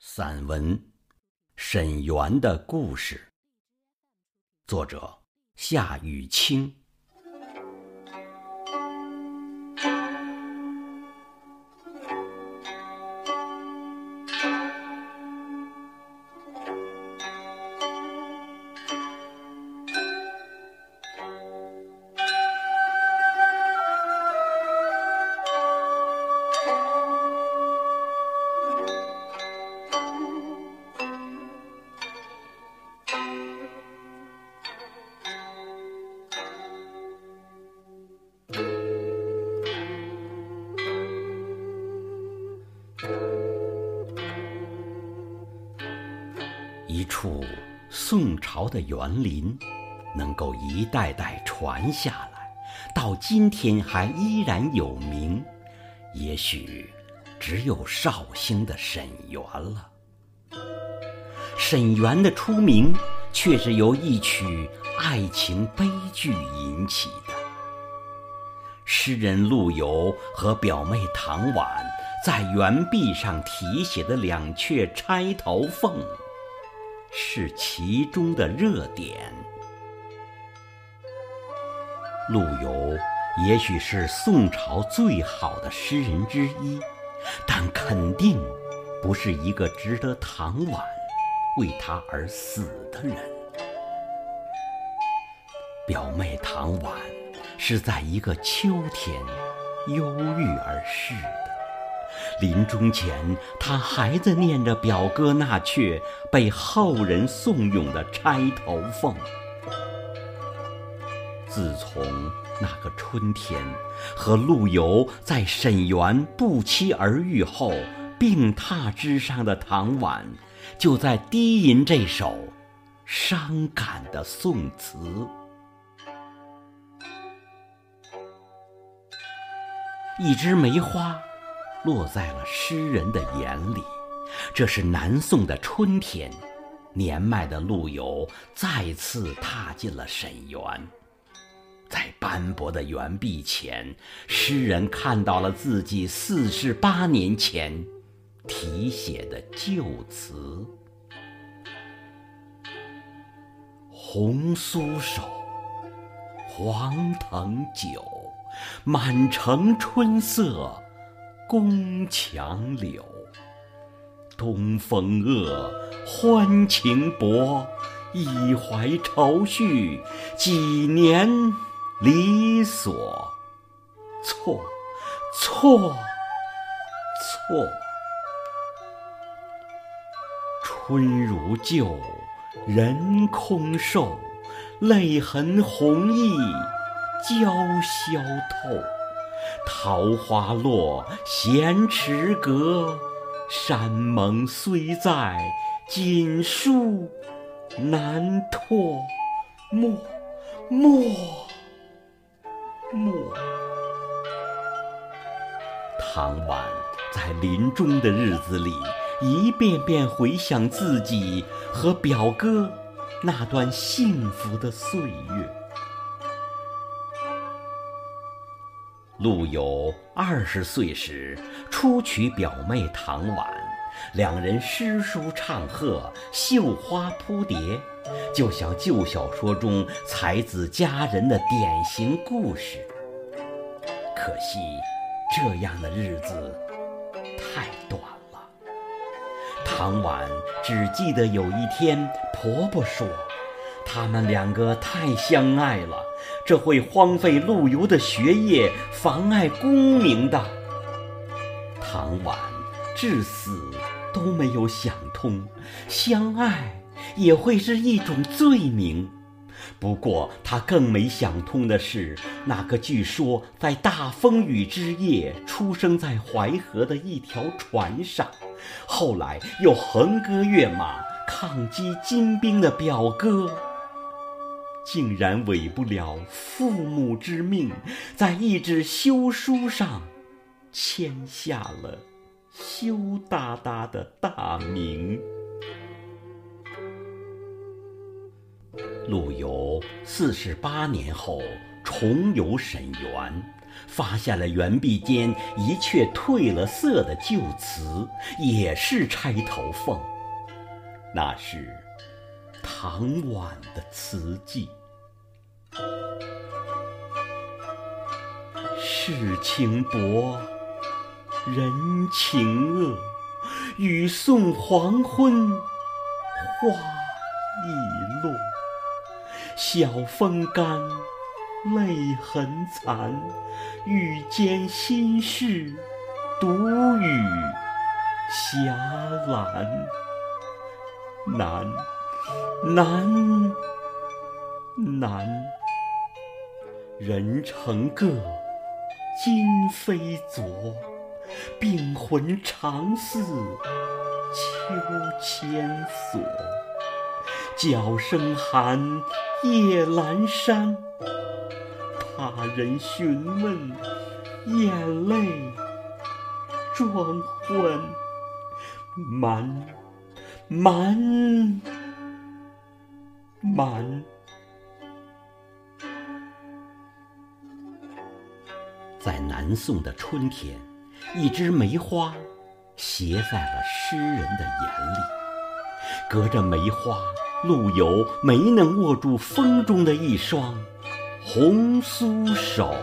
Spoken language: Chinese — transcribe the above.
散文《沈园的故事》，作者夏雨清。处宋朝的园林，能够一代代传下来，到今天还依然有名，也许只有绍兴的沈园了。沈园的出名，却是由一曲爱情悲剧引起的。诗人陆游和表妹唐婉在园壁上题写的两阙《钗头凤》。是其中的热点。陆游也许是宋朝最好的诗人之一，但肯定不是一个值得唐婉为他而死的人。表妹唐婉是在一个秋天忧郁而逝的。临终前，他还在念着表哥那阙被后人颂咏的《钗头凤》。自从那个春天和陆游在沈园不期而遇后，病榻之上的唐婉，就在低吟这首伤感的宋词。一枝梅花。落在了诗人的眼里。这是南宋的春天，年迈的陆游再次踏进了沈园，在斑驳的园壁前，诗人看到了自己四十八年前题写的旧词：“红酥手，黄藤酒，满城春色。”宫墙柳，东风恶，欢情薄，一怀愁绪，几年离索，错，错，错。春如旧，人空瘦，泪痕红浥鲛绡透。桃花落，闲池阁，山盟虽在，锦书难托。莫，莫，莫。唐婉在临终的日子里，一遍遍回想自己和表哥那段幸福的岁月。陆游二十岁时初娶表妹唐婉，两人诗书唱和，绣花扑蝶，就像旧小说中才子佳人的典型故事。可惜，这样的日子太短了。唐婉只记得有一天，婆婆说。他们两个太相爱了，这会荒废陆游的学业，妨碍功名的。唐婉至死都没有想通，相爱也会是一种罪名。不过，他更没想通的是，那个据说在大风雨之夜出生在淮河的一条船上，后来又横戈跃马抗击金兵的表哥。竟然违不了父母之命，在一纸休书上签下了羞答答的大名。陆游四十八年后重游沈园，发现了园壁间一阙褪了色的旧词，也是钗头凤。那是唐婉的词记。世情薄，人情恶，雨送黄昏花易落。晓风干，泪痕残，欲笺心事，独语霞兰。难，难，难！人成各，今非昨，病魂常似秋千索。角声寒，夜阑珊，怕人询问，眼泪装昏，瞒，瞒，满。在南宋的春天，一枝梅花斜在了诗人的眼里，隔着梅花。陆游没能握住风中的一双红酥手。